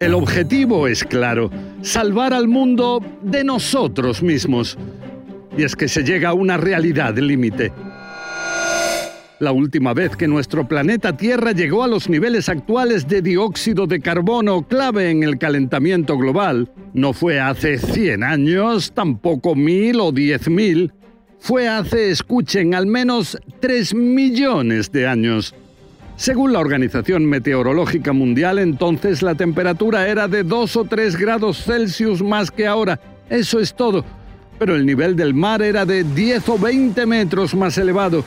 El objetivo es claro, salvar al mundo de nosotros mismos. Y es que se llega a una realidad límite. La última vez que nuestro planeta Tierra llegó a los niveles actuales de dióxido de carbono clave en el calentamiento global no fue hace 100 años, tampoco mil o diez mil, fue hace, escuchen, al menos 3 millones de años. Según la Organización Meteorológica Mundial, entonces la temperatura era de 2 o 3 grados Celsius más que ahora. Eso es todo. Pero el nivel del mar era de 10 o 20 metros más elevado.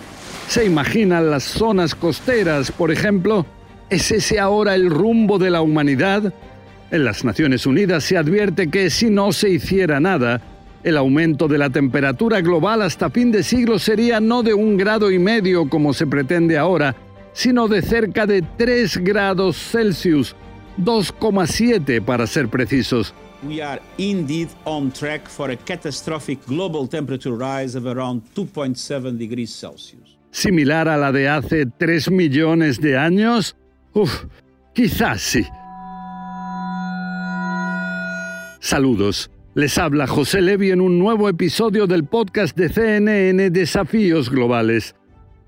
¿Se imaginan las zonas costeras, por ejemplo? ¿Es ese ahora el rumbo de la humanidad? En las Naciones Unidas se advierte que si no se hiciera nada, el aumento de la temperatura global hasta fin de siglo sería no de un grado y medio como se pretende ahora, sino de cerca de 3 grados Celsius, 2,7 para ser precisos. We are indeed on track for a catastrophic global temperature rise of around 2.7 degrees Celsius. ¿Similar a la de hace 3 millones de años? Uf, quizás sí. Saludos. Les habla José Levi en un nuevo episodio del podcast de CNN Desafíos Globales.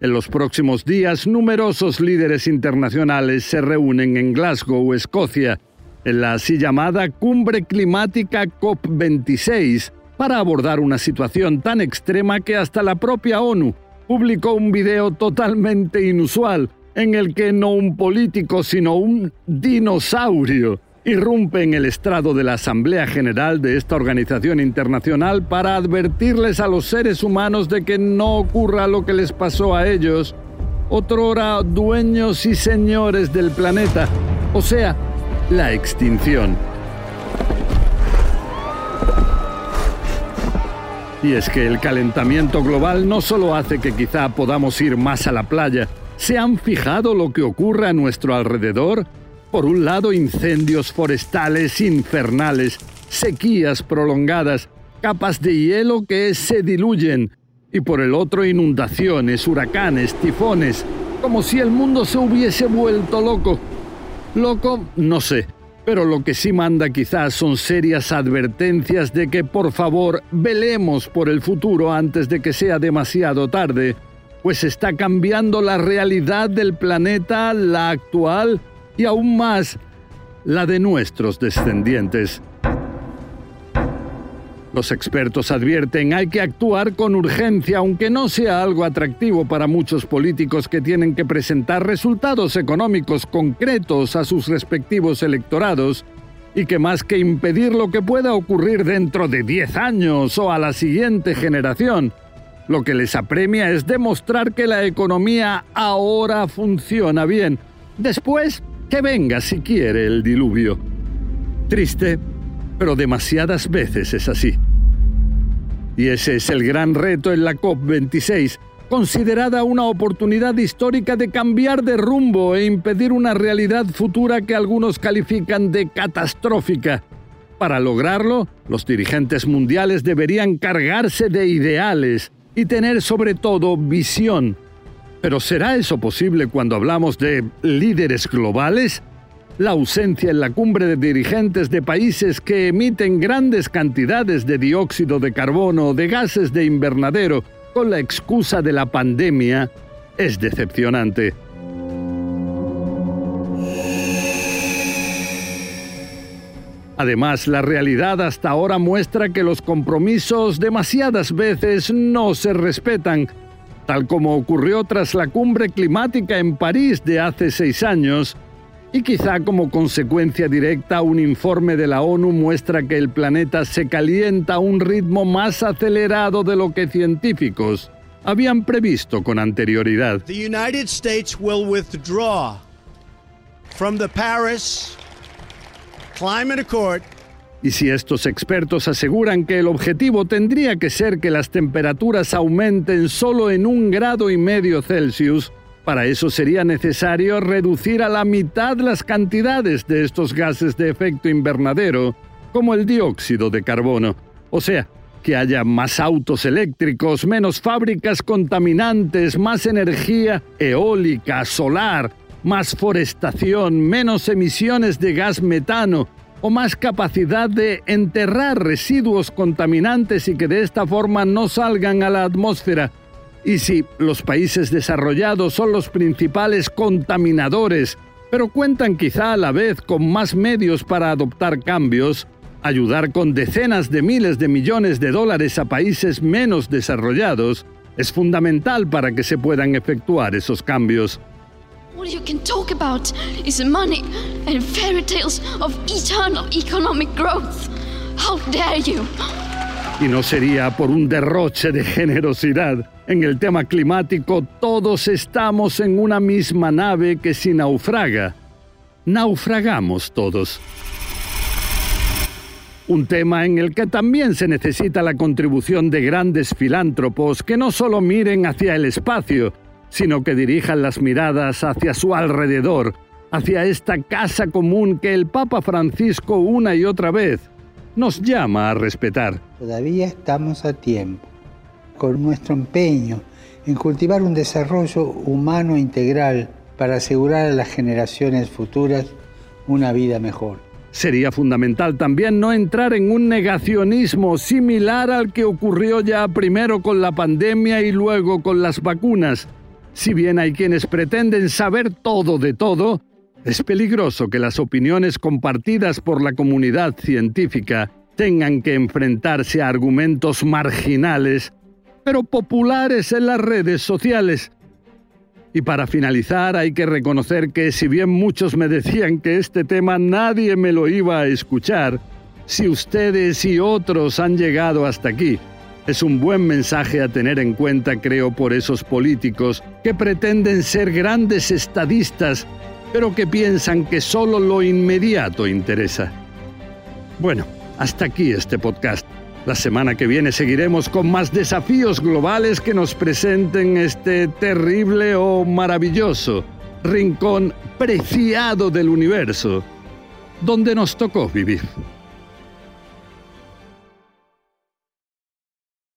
En los próximos días, numerosos líderes internacionales se reúnen en Glasgow, Escocia, en la así llamada Cumbre Climática COP26, para abordar una situación tan extrema que hasta la propia ONU publicó un video totalmente inusual en el que no un político, sino un dinosaurio irrumpe en el estrado de la Asamblea General de esta organización internacional para advertirles a los seres humanos de que no ocurra lo que les pasó a ellos, otrora dueños y señores del planeta, o sea, la extinción. Y es que el calentamiento global no solo hace que quizá podamos ir más a la playa, ¿se han fijado lo que ocurre a nuestro alrededor? Por un lado, incendios forestales infernales, sequías prolongadas, capas de hielo que se diluyen, y por el otro, inundaciones, huracanes, tifones, como si el mundo se hubiese vuelto loco. Loco, no sé, pero lo que sí manda quizás son serias advertencias de que por favor velemos por el futuro antes de que sea demasiado tarde, pues está cambiando la realidad del planeta, la actual, y aún más la de nuestros descendientes. Los expertos advierten hay que actuar con urgencia, aunque no sea algo atractivo para muchos políticos que tienen que presentar resultados económicos concretos a sus respectivos electorados, y que más que impedir lo que pueda ocurrir dentro de 10 años o a la siguiente generación, lo que les apremia es demostrar que la economía ahora funciona bien. Después que venga si quiere el diluvio. Triste, pero demasiadas veces es así. Y ese es el gran reto en la COP26, considerada una oportunidad histórica de cambiar de rumbo e impedir una realidad futura que algunos califican de catastrófica. Para lograrlo, los dirigentes mundiales deberían cargarse de ideales y tener sobre todo visión pero ¿será eso posible cuando hablamos de líderes globales? La ausencia en la cumbre de dirigentes de países que emiten grandes cantidades de dióxido de carbono o de gases de invernadero con la excusa de la pandemia es decepcionante. Además, la realidad hasta ahora muestra que los compromisos demasiadas veces no se respetan, tal como ocurrió tras la cumbre climática en París de hace seis años, y quizá como consecuencia directa un informe de la ONU muestra que el planeta se calienta a un ritmo más acelerado de lo que científicos habían previsto con anterioridad. The United States will withdraw from the Paris Climate Accord y si estos expertos aseguran que el objetivo tendría que ser que las temperaturas aumenten solo en un grado y medio Celsius, para eso sería necesario reducir a la mitad las cantidades de estos gases de efecto invernadero, como el dióxido de carbono. O sea, que haya más autos eléctricos, menos fábricas contaminantes, más energía eólica, solar, más forestación, menos emisiones de gas metano o más capacidad de enterrar residuos contaminantes y que de esta forma no salgan a la atmósfera. Y si los países desarrollados son los principales contaminadores, pero cuentan quizá a la vez con más medios para adoptar cambios, ayudar con decenas de miles de millones de dólares a países menos desarrollados, es fundamental para que se puedan efectuar esos cambios. All you can talk about is money and fairy tales of eternal economic growth. How dare you? Y no sería por un derroche de generosidad. En el tema climático todos estamos en una misma nave que si naufraga, naufragamos todos. Un tema en el que también se necesita la contribución de grandes filántropos que no solo miren hacia el espacio, sino que dirijan las miradas hacia su alrededor, hacia esta casa común que el Papa Francisco una y otra vez nos llama a respetar. Todavía estamos a tiempo, con nuestro empeño en cultivar un desarrollo humano integral para asegurar a las generaciones futuras una vida mejor. Sería fundamental también no entrar en un negacionismo similar al que ocurrió ya primero con la pandemia y luego con las vacunas si bien hay quienes pretenden saber todo de todo, es peligroso que las opiniones compartidas por la comunidad científica tengan que enfrentarse a argumentos marginales, pero populares en las redes sociales. Y para finalizar hay que reconocer que si bien muchos me decían que este tema nadie me lo iba a escuchar, si ustedes y otros han llegado hasta aquí, es un buen mensaje a tener en cuenta, creo, por esos políticos que pretenden ser grandes estadistas, pero que piensan que solo lo inmediato interesa. Bueno, hasta aquí este podcast. La semana que viene seguiremos con más desafíos globales que nos presenten este terrible o maravilloso rincón preciado del universo, donde nos tocó vivir.